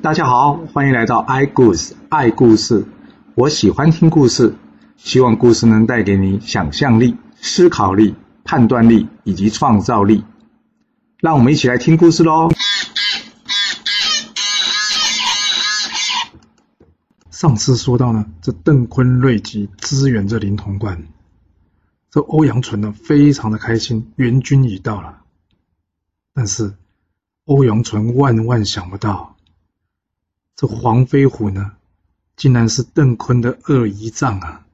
大家好，欢迎来到 i 故事爱故事。我喜欢听故事，希望故事能带给你想象力、思考力、判断力以及创造力。让我们一起来听故事喽。上次说到呢，这邓坤、瑞吉支援这灵潼关，这欧阳纯呢非常的开心，援军已到了。但是欧阳纯万万想不到。这黄飞虎呢，竟然是邓坤的二姨丈啊！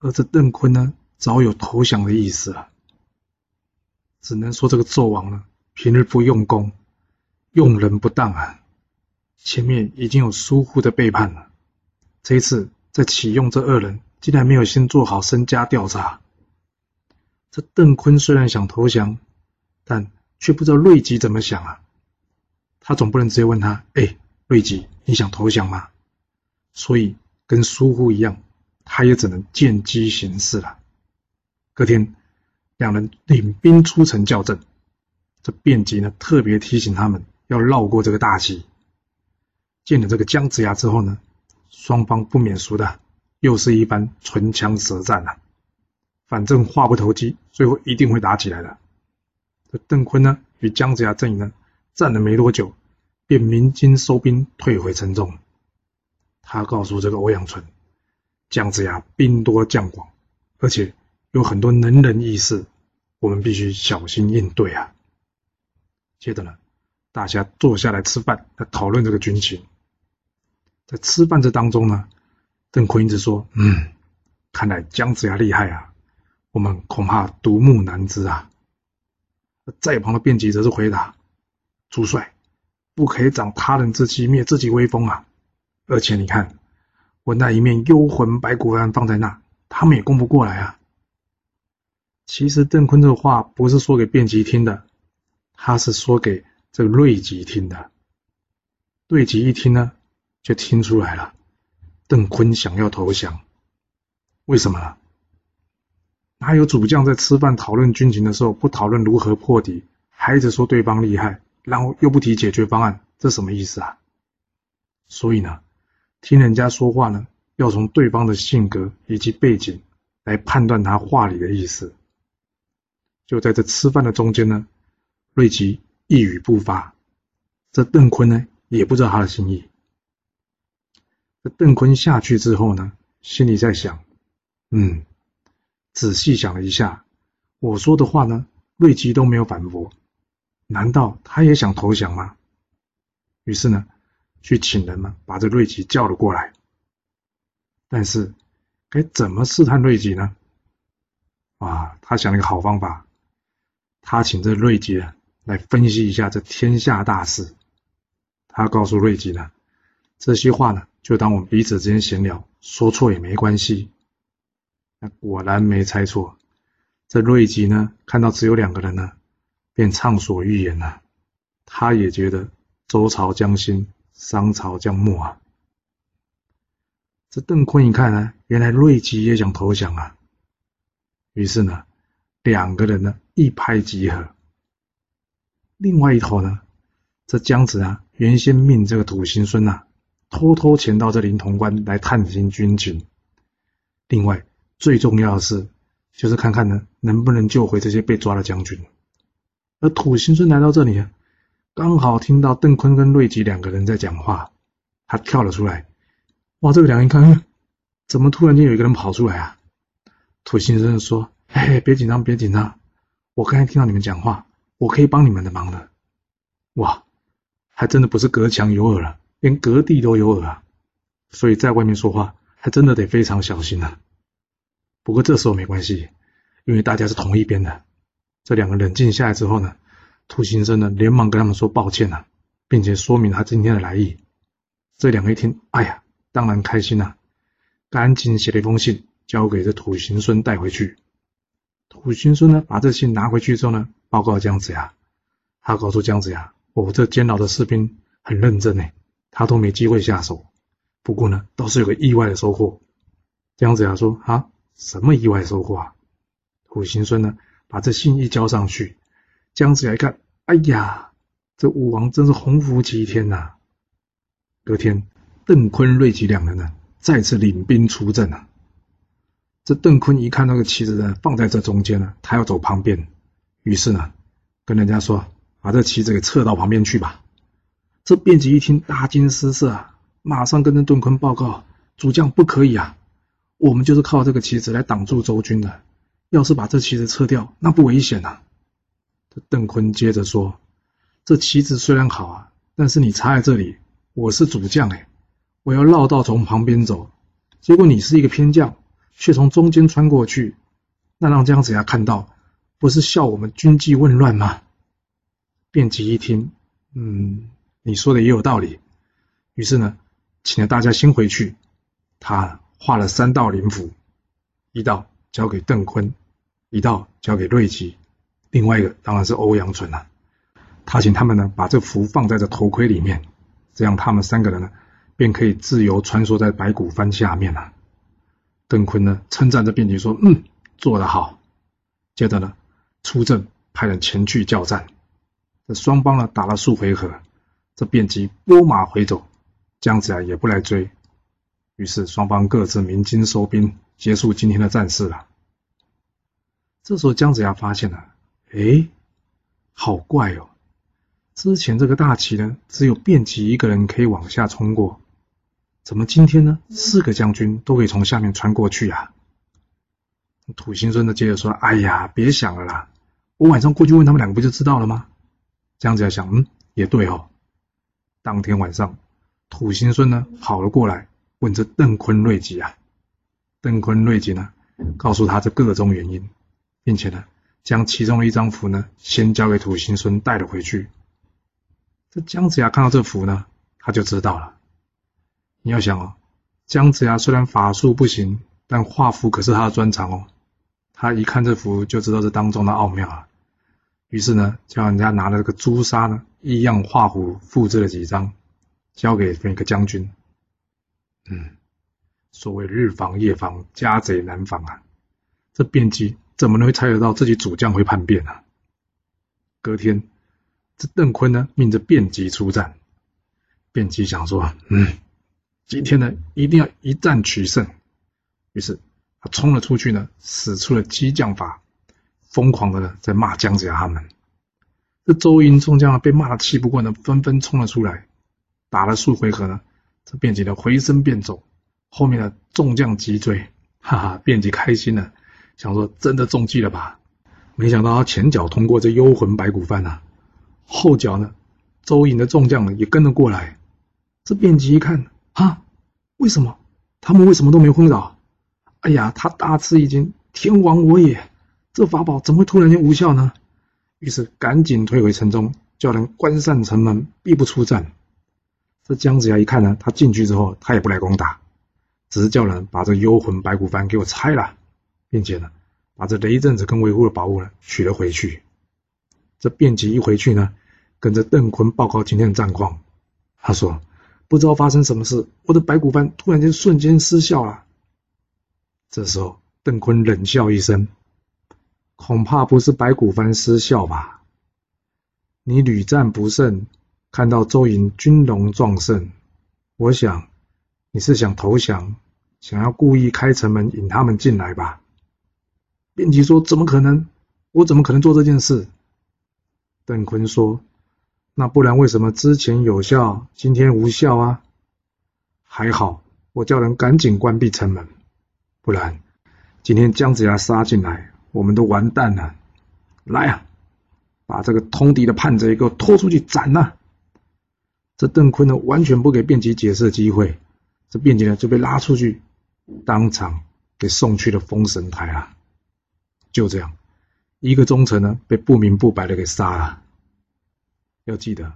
而这邓坤呢，早有投降的意思啊。只能说这个纣王呢，平日不用功，用人不当啊。前面已经有疏忽的背叛了，这一次再启用这二人，竟然没有先做好身家调查。这邓坤虽然想投降，但却不知道瑞吉怎么想啊。他总不能直接问他：“哎。”瑞吉，你想投降吗？所以跟疏忽一样，他也只能见机行事了。隔天，两人领兵出城校正。这卞吉呢，特别提醒他们要绕过这个大溪。见了这个姜子牙之后呢，双方不免俗的，又是一番唇枪舌战了。反正话不投机，最后一定会打起来的。这邓坤呢，与姜子牙阵营呢，战了没多久。便鸣金收兵，退回城中。他告诉这个欧阳纯，姜子牙兵多将广，而且有很多能人异士，我们必须小心应对啊。接着呢，大家坐下来吃饭，来讨论这个军情。在吃饭这当中呢，邓坤一直说：“嗯，看来姜子牙厉害啊，我们恐怕独木难支啊。”在旁的卞吉则是回答：“主帅。”不可以长他人之气，灭自己威风啊！而且你看，我那一面幽魂白骨幡放在那，他们也攻不过来啊。其实邓坤这话不是说给卞吉听的，他是说给这个瑞吉听的。瑞吉一听呢，就听出来了，邓坤想要投降。为什么呢？哪有主将在吃饭讨论军情的时候不讨论如何破敌，还一直说对方厉害？然后又不提解决方案，这什么意思啊？所以呢，听人家说话呢，要从对方的性格以及背景来判断他话里的意思。就在这吃饭的中间呢，瑞吉一语不发，这邓坤呢也不知道他的心意。这邓坤下去之后呢，心里在想：嗯，仔细想了一下，我说的话呢，瑞吉都没有反驳。难道他也想投降吗？于是呢，去请人呢，把这瑞吉叫了过来。但是该怎么试探瑞吉呢？啊，他想了一个好方法，他请这瑞吉啊来分析一下这天下大事。他告诉瑞吉呢，这些话呢，就当我们彼此之间闲聊，说错也没关系。那果然没猜错，这瑞吉呢，看到只有两个人呢。便畅所欲言了，他也觉得周朝将兴，商朝将没啊。这邓坤一看呢，原来瑞吉也想投降啊，于是呢，两个人呢一拍即合。另外一头呢，这姜子啊，原先命这个土行孙呐，偷偷潜到这临潼关来探听军情。另外最重要的是，就是看看呢，能不能救回这些被抓的将军。而土行孙来到这里，刚好听到邓坤跟瑞吉两个人在讲话，他跳了出来。哇，这个两人看，怎么突然间有一个人跑出来啊？土行孙说：“嘿，别紧张，别紧张，我刚才听到你们讲话，我可以帮你们的忙的。”哇，还真的不是隔墙有耳了，连隔地都有耳啊！所以在外面说话，还真的得非常小心啊。不过这时候没关系，因为大家是同一边的。这两个冷静下来之后呢，土行孙呢连忙跟他们说抱歉呐，并且说明他今天的来意。这两个一听，哎呀，当然开心呐，赶紧写了一封信交给这土行孙带回去。土行孙呢把这信拿回去之后呢，报告姜子牙，他告诉姜子牙，我这监牢的士兵很认真呢，他都没机会下手。不过呢，倒是有个意外的收获。姜子牙说啊，什么意外收获啊？土行孙呢？把这信一交上去，姜子牙一看，哎呀，这武王真是鸿福齐天呐！隔天，邓坤、瑞吉两人呢，再次领兵出阵啊。这邓坤一看那个旗子呢，放在这中间呢，他要走旁边，于是呢，跟人家说：“把这旗子给撤到旁边去吧。”这卞吉一听，大惊失色啊，马上跟着邓坤报告：“主将不可以啊，我们就是靠这个旗子来挡住周军的，要是把这旗子撤掉，那不危险呐。”邓坤接着说：“这旗子虽然好啊，但是你插在这里，我是主将哎，我要绕道从旁边走，结果你是一个偏将，却从中间穿过去，那让姜子牙看到，不是笑我们军纪混乱吗？”卞吉一听，嗯。你说的也有道理，于是呢，请了大家先回去。他画了三道灵符，一道交给邓坤，一道交给瑞吉，另外一个当然是欧阳纯了。他请他们呢把这符放在这头盔里面，这样他们三个人呢便可以自由穿梭在白骨幡下面了。邓坤呢称赞着卞吉说：“嗯，做得好。”接着呢出阵派人前去叫战，这双方呢打了数回合。这便即拨马回走，姜子牙也不来追，于是双方各自鸣金收兵，结束今天的战事了。这时候姜子牙发现了，哎，好怪哦！之前这个大旗呢，只有卞吉一个人可以往下冲过，怎么今天呢，四个将军都可以从下面穿过去啊？土行孙呢接着说：“哎呀，别想了啦，我晚上过去问他们两个不就知道了吗？”姜子牙想，嗯，也对哦。当天晚上，土行孙呢跑了过来，问这邓坤、瑞吉啊。邓坤、瑞吉呢，告诉他这各种原因，并且呢，将其中的一张符呢，先交给土行孙带了回去。这姜子牙看到这符呢，他就知道了。你要想哦，姜子牙虽然法术不行，但画符可是他的专长哦。他一看这符，就知道这当中的奥妙啊。于是呢，叫人家拿了这个朱砂呢，一样画符复制了几张，交给那个将军。嗯，所谓日防夜防，家贼难防啊！这卞吉怎么能会猜得到自己主将会叛变呢？隔天，这邓坤呢，命着卞吉出战。卞吉想说，嗯，今天呢，一定要一战取胜。于是他冲了出去呢，使出了激将法。疯狂的呢在骂姜子牙他们，这周营众将被骂的气不过呢，纷纷冲了出来，打了数回合呢，这卞吉呢回身便走，后面的众将急追，哈哈，卞吉开心了，想说真的中计了吧？没想到他前脚通过这幽魂白骨幡啊，后脚呢，周营的众将呢也跟了过来，这卞吉一看啊，为什么他们为什么都没昏倒？哎呀，他大吃一惊，天亡我也！这法宝怎么会突然间无效呢？于是赶紧退回城中，叫人关上城门，必不出战。这姜子牙一看呢，他进去之后，他也不来攻打，只是叫人把这幽魂白骨幡给我拆了，并且呢，把这雷震子跟维护的宝物呢取了回去。这卞吉一回去呢，跟着邓坤报告今天的战况。他说：“不知道发生什么事，我的白骨幡突然间瞬间失效了。”这时候，邓坤冷笑一声。恐怕不是白骨幡失效吧？你屡战不胜，看到周营军容壮盛，我想你是想投降，想要故意开城门引他们进来吧？辩吉说：“怎么可能？我怎么可能做这件事？”邓坤说：“那不然为什么之前有效，今天无效啊？还好我叫人赶紧关闭城门，不然今天姜子牙杀进来。”我们都完蛋了！来啊，把这个通敌的叛贼给我拖出去斩了！这邓坤呢，完全不给卞吉解释的机会，这卞吉呢就被拉出去，当场给送去了封神台啊！就这样，一个忠臣呢被不明不白的给杀了。要记得，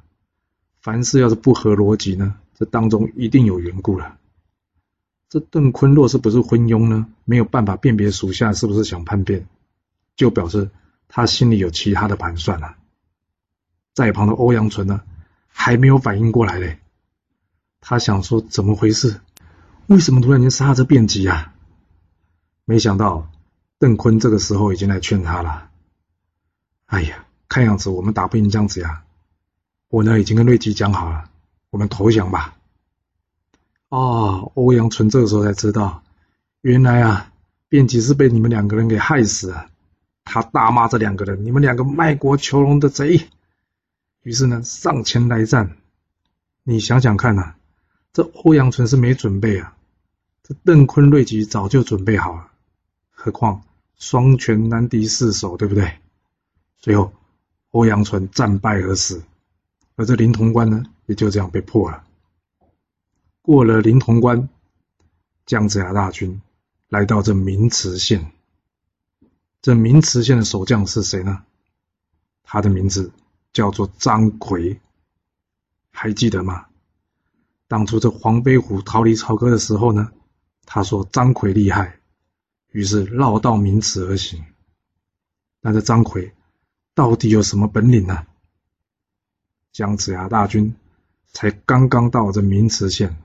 凡事要是不合逻辑呢，这当中一定有缘故了。这邓坤若是不是昏庸呢，没有办法辨别属下是不是想叛变。就表示他心里有其他的盘算了。在旁的欧阳纯呢，还没有反应过来嘞。他想说怎么回事？为什么突然间杀这变吉啊？没想到邓坤这个时候已经来劝他了。哎呀，看样子我们打不赢姜子牙。我呢已经跟瑞吉讲好了，我们投降吧。啊，欧阳纯这个时候才知道，原来啊，卞吉是被你们两个人给害死了。他大骂这两个人：“你们两个卖国求荣的贼！”于是呢，上前来战。你想想看呐，这欧阳纯是没准备啊，这邓坤、瑞吉早就准备好了。何况双拳难敌四手，对不对？最后，欧阳纯战败而死，而这灵潼关呢，也就这样被破了。过了灵潼关，姜子牙大军来到这明池县。这明池县的守将是谁呢？他的名字叫做张奎。还记得吗？当初这黄飞虎逃离朝歌的时候呢，他说张奎厉害，于是绕道明池而行。那这张奎到底有什么本领呢？姜子牙大军才刚刚到这明池县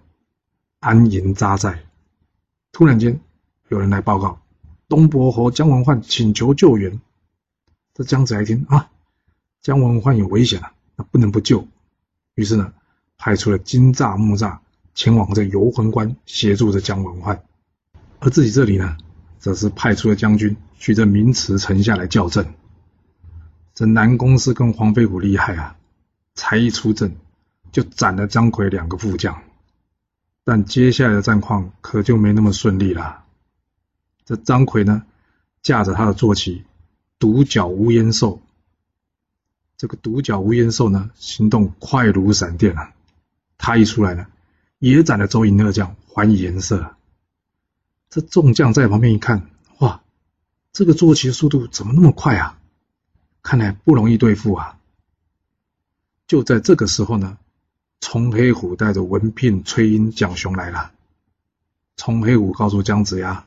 安营扎寨，突然间有人来报告，东伯侯姜文焕请求救援。这姜子牙一听啊，姜文焕有危险了，那不能不救。于是呢，派出了金吒、木吒前往这游魂关协助着姜文焕，而自己这里呢，则是派出了将军去这明池城下来校正。这南宫氏跟黄飞虎厉害啊，才一出阵就斩了张奎两个副将，但接下来的战况可就没那么顺利了。这张奎呢，驾着他的坐骑独角无烟兽。这个独角无烟兽呢，行动快如闪电啊！他一出来呢，也斩了周营二将还以颜色。这众将在旁边一看，哇，这个坐骑速度怎么那么快啊？看来不容易对付啊！就在这个时候呢，冲黑虎带着文聘、崔英、蒋雄来了。冲黑虎告诉姜子牙：“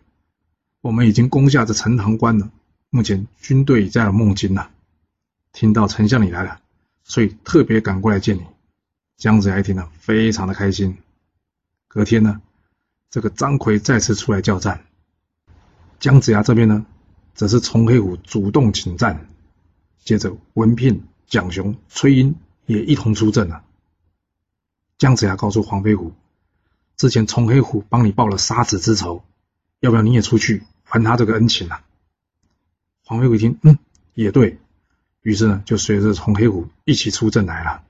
我们已经攻下这陈塘关了，目前军队已在了孟津了。”听到丞相你来了，所以特别赶过来见你。姜子牙一听呢，非常的开心。隔天呢，这个张奎再次出来叫战，姜子牙这边呢，则是从黑虎主动请战，接着文聘、蒋雄、崔英也一同出阵了。姜子牙告诉黄飞虎，之前从黑虎帮你报了杀子之仇，要不要你也出去还他这个恩情啊？黄飞虎一听，嗯，也对。于是呢，就随着从黑虎一起出阵来了。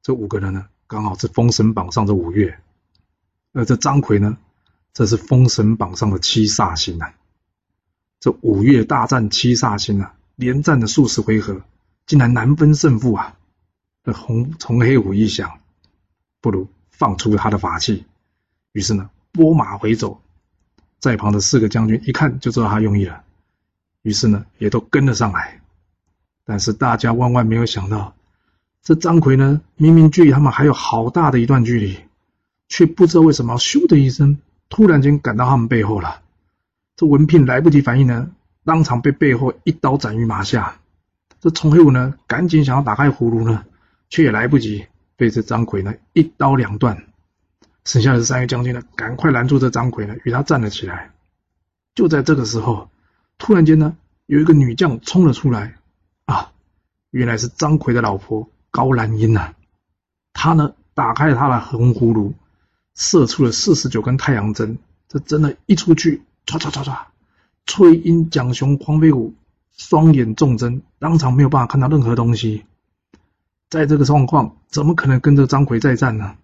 这五个人呢，刚好是封神榜上的五岳，而这张奎呢，这是封神榜上的七煞星啊。这五岳大战七煞星啊，连战了数十回合，竟然难分胜负啊！这红从黑虎一想，不如放出他的法器，于是呢，拨马回走。在旁的四个将军一看就知道他用意了，于是呢，也都跟了上来。但是大家万万没有想到，这张奎呢，明明距离他们还有好大的一段距离，却不知道为什么咻的一声，突然间赶到他们背后了。这文聘来不及反应呢，当场被背后一刀斩于马下。这崇黑虎呢，赶紧想要打开葫芦呢，却也来不及，被这张奎呢一刀两断。剩下的三位将军呢，赶快拦住这张奎呢，与他站了起来。就在这个时候，突然间呢，有一个女将冲了出来。啊，原来是张奎的老婆高兰英呐！她呢，打开了她的红葫芦，射出了四十九根太阳针。这针的一出去，唰唰唰唰，崔英、蒋雄、黄飞虎双眼中针，当场没有办法看到任何东西。在这个状况，怎么可能跟着张奎再战呢？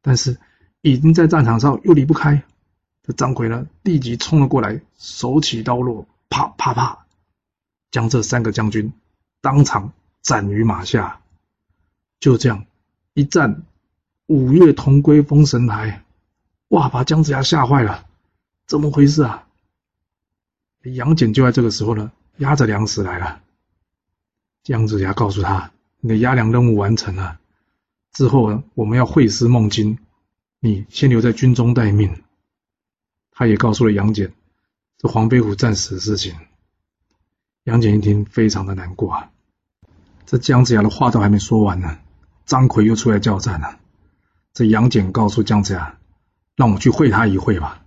但是已经在战场上，又离不开。这张奎呢，立即冲了过来，手起刀落，啪啪啪，将这三个将军。当场斩于马下，就这样一战，五岳同归封神台，哇！把姜子牙吓坏了，怎么回事啊？杨戬就在这个时候呢，押着粮食来了。姜子牙告诉他：“你的押粮任务完成了，之后呢，我们要会师孟津，你先留在军中待命。”他也告诉了杨戬这黄飞虎战死的事情。杨戬一听，非常的难过啊！这姜子牙的话都还没说完呢，张奎又出来叫战了。这杨戬告诉姜子牙：“让我去会他一会吧。”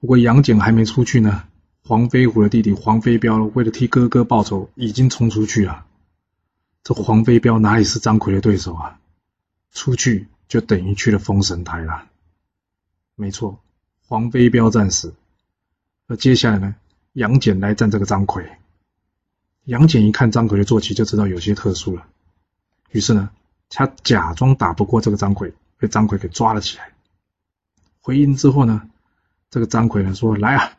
不过杨戬还没出去呢，黄飞虎的弟弟黄飞彪为了替哥哥报仇，已经冲出去了。这黄飞彪哪里是张奎的对手啊？出去就等于去了封神台了。没错，黄飞彪战死。那接下来呢？杨戬来战这个张奎。杨戬一看张奎的坐骑，就知道有些特殊了。于是呢，他假装打不过这个张奎，被张奎给抓了起来。回营之后呢，这个张奎呢说：“来啊，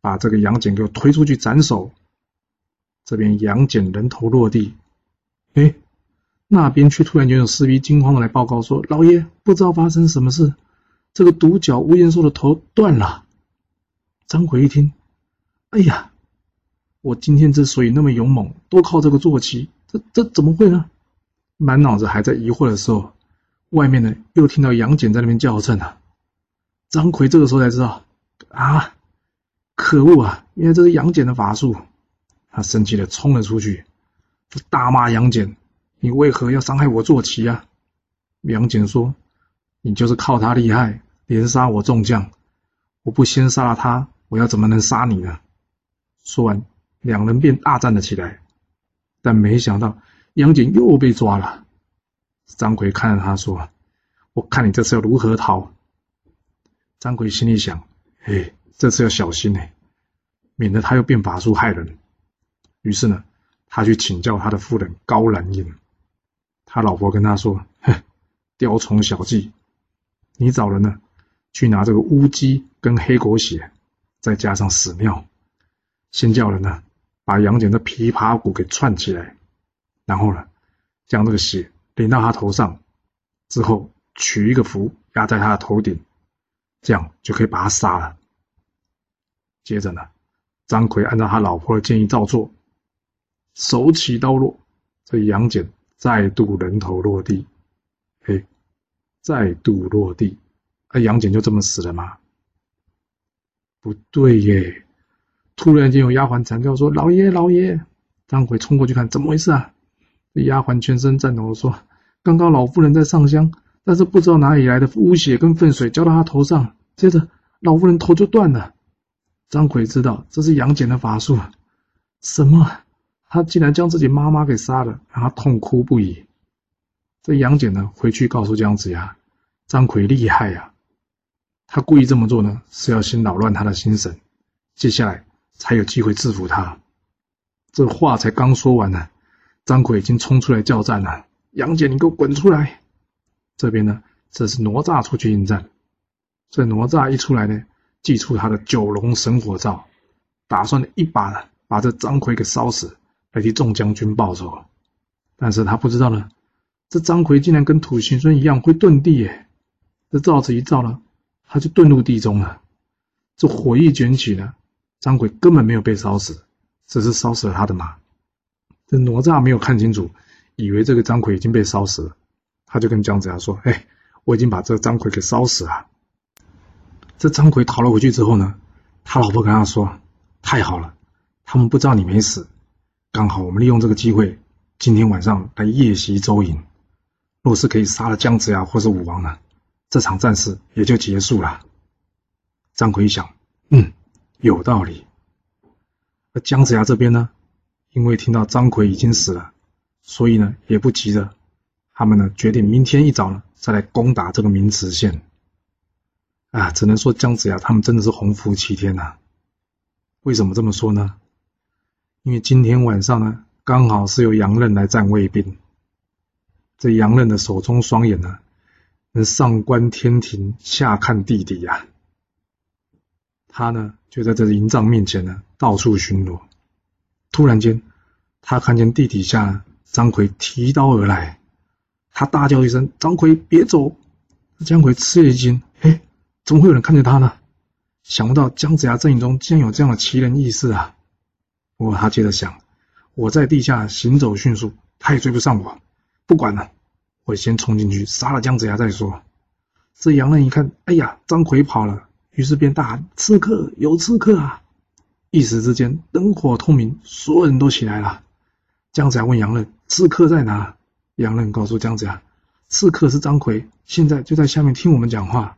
把这个杨戬给我推出去斩首。”这边杨戬人头落地，哎，那边却突然间有士兵惊慌的来报告说：“老爷，不知道发生什么事，这个独角乌烟兽的头断了。”张奎一听，哎呀，我今天之所以那么勇猛，都靠这个坐骑，这这怎么会呢？满脑子还在疑惑的时候，外面呢又听到杨戬在那边叫阵啊。张奎这个时候才知道，啊，可恶啊！原来这是杨戬的法术。他生气的冲了出去，就大骂杨戬：“你为何要伤害我坐骑啊？”杨戬说：“你就是靠他厉害，连杀我众将，我不先杀了他。”我要怎么能杀你呢？说完，两人便大战了起来。但没想到杨戬又被抓了。张奎看着他说：“我看你这次要如何逃？”张奎心里想：“嘿，这次要小心呢，免得他又变法术害人。”于是呢，他去请教他的夫人高兰英。他老婆跟他说：“哼，雕虫小技，你找人呢，去拿这个乌鸡跟黑狗血。”再加上屎尿，先叫人呢把杨戬的琵琶骨给串起来，然后呢将这个血淋到他头上，之后取一个符压在他的头顶，这样就可以把他杀了。接着呢，张奎按照他老婆的建议照做，手起刀落，这杨戬再度人头落地，嘿，再度落地，那杨戬就这么死了吗？不对耶！突然间有丫鬟惨叫说：“老爷，老爷！”张奎冲过去看，怎么回事啊？这丫鬟全身颤抖说：“刚刚老夫人在上香，但是不知道哪里来的污血跟粪水浇到她头上，接着老夫人头就断了。”张奎知道这是杨戬的法术。什么？他竟然将自己妈妈给杀了，让他痛哭不已。这杨戬呢，回去告诉姜子牙：“张奎厉害呀！”他故意这么做呢，是要先扰乱他的心神，接下来才有机会制服他。这话才刚说完呢，张奎已经冲出来叫战了：“杨戬，你给我滚出来！”这边呢，这是哪吒出去应战。这哪吒一出来呢，祭出他的九龙神火罩，打算一把呢把这张奎给烧死，来替众将军报仇。但是他不知道呢，这张奎竟然跟土行孙一样会遁地耶！这罩子一罩呢。他就遁入地中了，这火一卷起呢，张奎根本没有被烧死，只是烧死了他的马。这哪吒没有看清楚，以为这个张奎已经被烧死了，他就跟姜子牙说：“哎，我已经把这个张奎给烧死了。”这张奎逃了回去之后呢，他老婆跟他说：“太好了，他们不知道你没死，刚好我们利用这个机会，今天晚上来夜袭周营，若是可以杀了姜子牙或是武王呢？”这场战事也就结束了。张奎一想，嗯，有道理。那姜子牙这边呢，因为听到张奎已经死了，所以呢也不急着，他们呢决定明天一早呢再来攻打这个明池县。啊，只能说姜子牙他们真的是鸿福齐天呐。为什么这么说呢？因为今天晚上呢，刚好是由杨任来战卫兵。这杨任的手中双眼呢。能上观天庭，下看地底呀。他呢，就在这营帐面前呢，到处巡逻。突然间，他看见地底下张奎提刀而来，他大叫一声：“张奎，别走！”姜奎吃了一惊：“哎，怎么会有人看见他呢？”想不到姜子牙阵营中竟然有这样的奇人异事啊！不过他接着想：“我在地下行走迅速，他也追不上我，不管了。”我先冲进去杀了姜子牙再说。这杨任一看，哎呀，张奎跑了，于是便大喊：“刺客，有刺客啊！”一时之间灯火通明，所有人都起来了。姜子牙问杨任：“刺客在哪？”杨任告诉姜子牙：“刺客是张奎，现在就在下面听我们讲话。”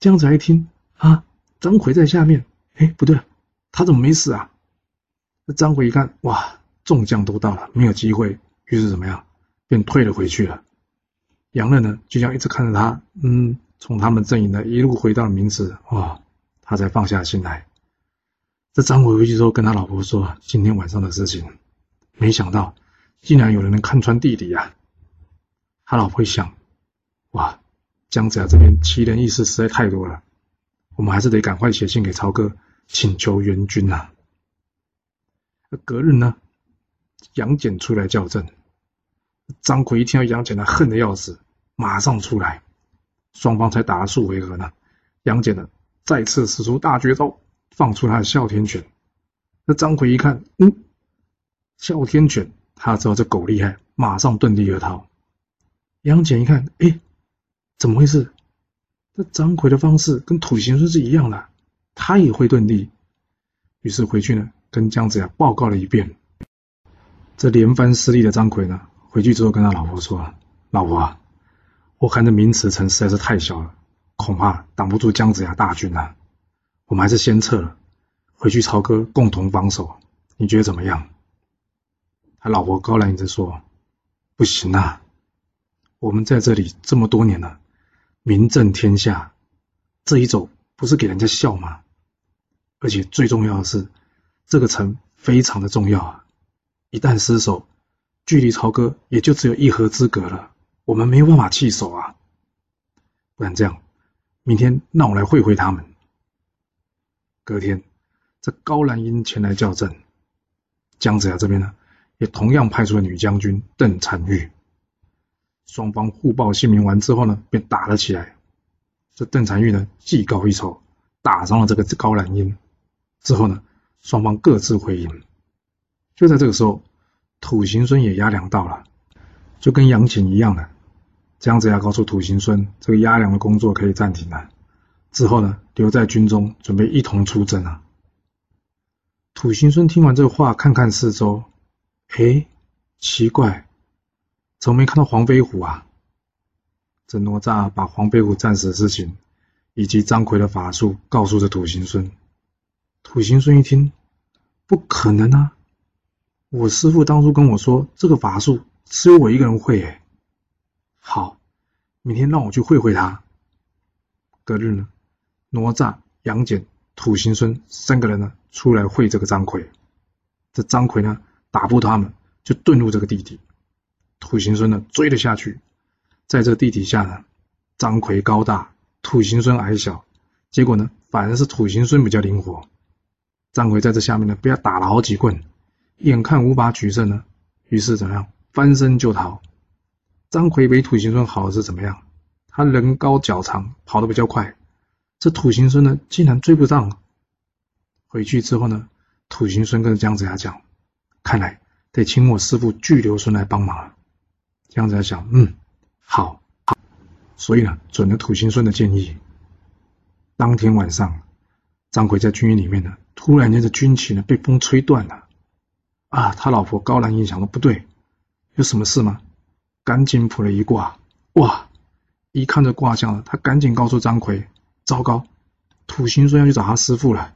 姜子牙一听，啊，张奎在下面，哎，不对，他怎么没死啊？那张奎一看，哇，众将都到了，没有机会，于是怎么样，便退了回去了。杨任呢就这样一直看着他，嗯，从他们阵营呢一路回到了明池，哇，他才放下心来。这张奎回去之后跟他老婆说今天晚上的事情，没想到竟然有人能看穿弟弟呀。他老婆一想，哇，姜子牙这边奇人异事实在太多了，我们还是得赶快写信给曹哥请求援军啊。隔日呢，杨戬出来叫阵，张奎一听到杨戬他，恨得要死，马上出来，双方才打了数回合呢，杨戬呢再次使出大绝招，放出他的哮天犬。那张奎一看，嗯，哮天犬，他知道这狗厉害，马上遁地而逃。杨戬一看，哎，怎么回事？这张奎的方式跟土行孙是一样的，他也会遁地。于是回去呢，跟姜子牙报告了一遍。这连番失利的张奎呢，回去之后跟他老婆说：“老婆啊，我看这明池城实在是太小了，恐怕挡不住姜子牙大军啊。我们还是先撤了，回去曹哥共同防守。你觉得怎么样？”他老婆高兰一直说：“不行啊。”我们在这里这么多年了，名震天下，这一走不是给人家笑吗？而且最重要的是，这个城非常的重要啊！一旦失守，距离曹哥也就只有一河之隔了，我们没有办法弃守啊！不然这样，明天让我来会会他们。隔天，这高兰英前来叫阵，姜子牙这边呢，也同样派出了女将军邓婵玉。双方互报姓名完之后呢，便打了起来。这邓婵玉呢，技高一筹，打伤了这个高兰英。之后呢，双方各自回营。就在这个时候，土行孙也押粮到了，就跟杨戬一样的，姜子牙告诉土行孙，这个押粮的工作可以暂停了。之后呢，留在军中，准备一同出征啊。土行孙听完这话，看看四周，哎，奇怪。怎么没看到黄飞虎啊？这哪吒把黄飞虎战死的事情，以及张奎的法术告诉这土行孙。土行孙一听，不可能啊！我师父当初跟我说，这个法术只有我一个人会。诶，好，明天让我去会会他。隔日呢，哪吒、杨戬、土行孙三个人呢出来会这个张奎。这张奎呢打不他们，就遁入这个地底。土行孙呢追了下去，在这地底下呢，张奎高大，土行孙矮小，结果呢反而是土行孙比较灵活。张奎在这下面呢被他打了好几棍，眼看无法取胜呢，于是怎么样翻身就逃。张奎比土行孙好的是怎么样？他人高脚长，跑得比较快。这土行孙呢竟然追不上。回去之后呢，土行孙跟姜子牙讲，看来得请我师父巨留孙来帮忙。姜子牙想，嗯，好，好，所以呢，准了土行孙的建议。当天晚上，张奎在军营里面呢，突然间这军旗呢被风吹断了。啊，他老婆高兰英想说不对，有什么事吗？赶紧卜了一卦，哇，一看这卦象，他赶紧告诉张奎，糟糕，土行孙要去找他师傅了，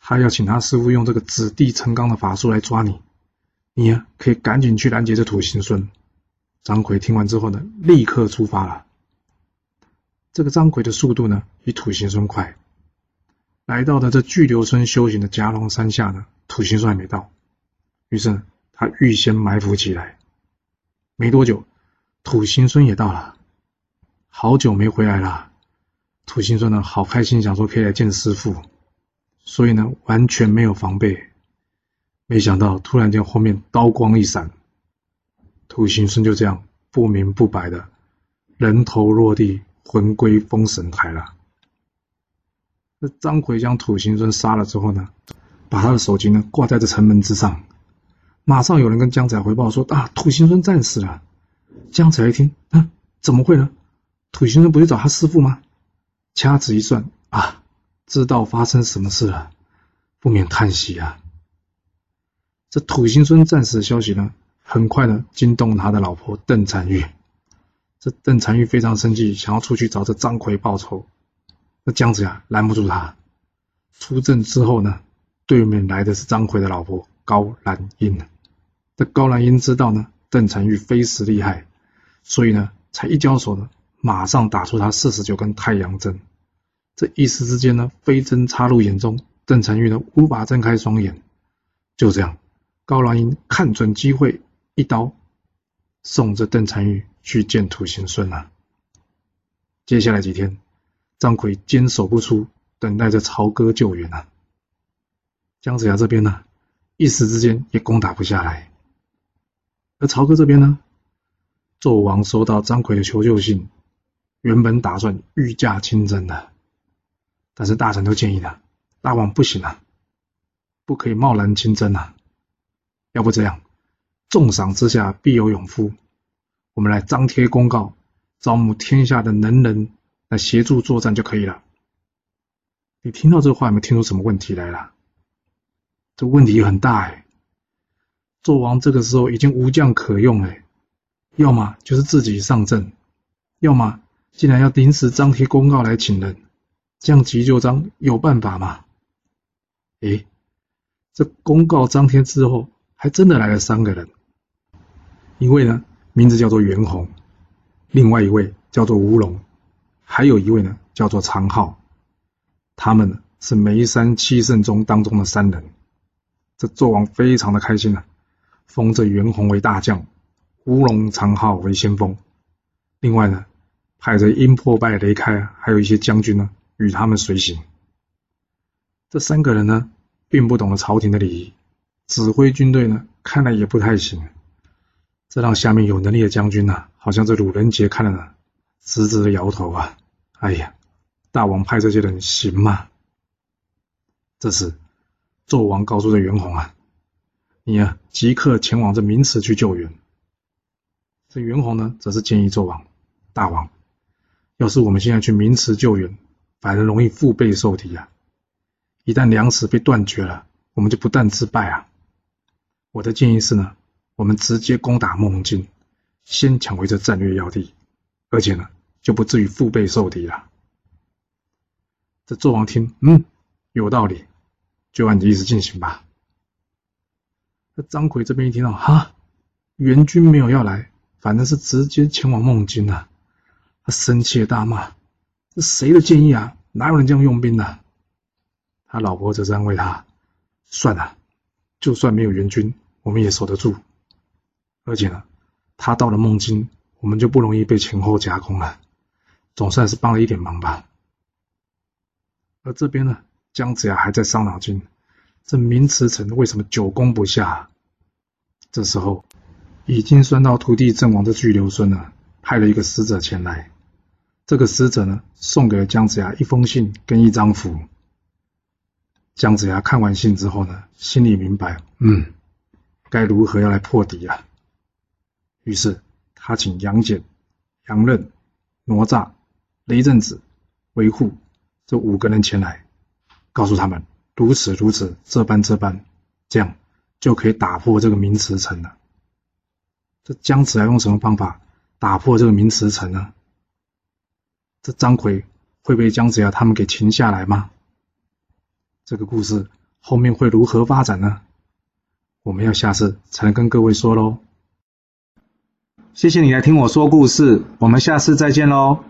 他要请他师傅用这个紫地成钢的法术来抓你，你呀可以赶紧去拦截这土行孙。张奎听完之后呢，立刻出发了。这个张奎的速度呢，比土行孙快。来到的这巨留孙修行的夹龙山下呢，土行孙还没到，于是他预先埋伏起来。没多久，土行孙也到了。好久没回来了，土行孙呢，好开心，想说可以来见师傅，所以呢，完全没有防备。没想到突然间后面刀光一闪。土行孙就这样不明不白的人头落地，魂归封神台了。那张奎将土行孙杀了之后呢，把他的首级呢挂在这城门之上。马上有人跟姜仔回报说：“啊，土行孙战死了。”姜仔一听，啊，怎么会呢？土行孙不是找他师傅吗？掐指一算，啊，知道发生什么事了，不免叹息啊。这土行孙战死的消息呢？很快呢，惊动他的老婆邓婵玉。这邓婵玉非常生气，想要出去找这张奎报仇。那姜子牙拦不住他。出阵之后呢，对面来的是张奎的老婆高兰英。这高兰英知道呢，邓婵玉非死厉害，所以呢，才一交手呢，马上打出他四十九根太阳针。这一时之间呢，飞针插入眼中，邓婵玉呢无法睁开双眼。就这样，高兰英看准机会，一刀送这邓婵玉去见土行孙了。接下来几天，张奎坚守不出，等待着朝歌救援啊。姜子牙这边呢，一时之间也攻打不下来。而朝歌这边呢，纣王收到张奎的求救信，原本打算御驾亲征的。但是大臣都建议他，大王不行啊，不可以贸然亲征啊，要不这样，重赏之下必有勇夫，我们来张贴公告，招募天下的能人来协助作战就可以了。你听到这话有没有听出什么问题来了？这问题很大哎，纣王这个时候已经无将可用哎，要么就是自己上阵，要么竟然要临时张贴公告来请人。这样急救章有办法吗？诶，这公告张贴之后，还真的来了三个人。一位呢，名字叫做袁弘；另外一位叫做吴龙；还有一位呢，叫做常浩。他们呢，是眉山七圣宗当中的三人。这纣王非常的开心啊，封这袁弘为大将，吴龙、常浩为先锋。另外呢，派着阴破败雷开，还有一些将军呢。与他们随行，这三个人呢，并不懂得朝廷的礼仪，指挥军队呢，看来也不太行。这让下面有能力的将军呢，好像这鲁仁杰看了呢，直直的摇头啊！哎呀，大王派这些人行吗？这时，纣王告诉这袁弘啊：“你啊，即刻前往这明池去救援。”这袁弘呢，则是建议纣王：“大王，要是我们现在去明池救援。”反而容易腹背受敌啊！一旦粮食被断绝了，我们就不但自败啊！我的建议是呢，我们直接攻打孟津，先抢回这战略要地，而且呢，就不至于腹背受敌了。这纣王听，嗯，有道理，就按你的意思进行吧。那张奎这边一听到，哈，援军没有要来，反正是直接前往孟津啊，他生气的大骂。是谁的建议啊？哪有人这样用兵的？他老婆则是安慰他：“算了，就算没有援军，我们也守得住。而且呢，他到了孟津，我们就不容易被前后夹攻了，总算是帮了一点忙吧。”而这边呢，姜子牙还在伤脑筋：这明池城为什么久攻不下？这时候，已经酸到土地阵亡的巨留孙呢，派了一个使者前来。这个使者呢，送给了姜子牙一封信跟一张符。姜子牙看完信之后呢，心里明白，嗯，该如何要来破敌啊？于是他请杨戬、杨任、哪吒、雷震子、韦护这五个人前来，告诉他们如此如此，这般这般，这样就可以打破这个明池城了。这姜子牙用什么方法打破这个明池城呢？这张奎会被姜子牙他们给擒下来吗？这个故事后面会如何发展呢？我们要下次才能跟各位说喽。谢谢你来听我说故事，我们下次再见喽。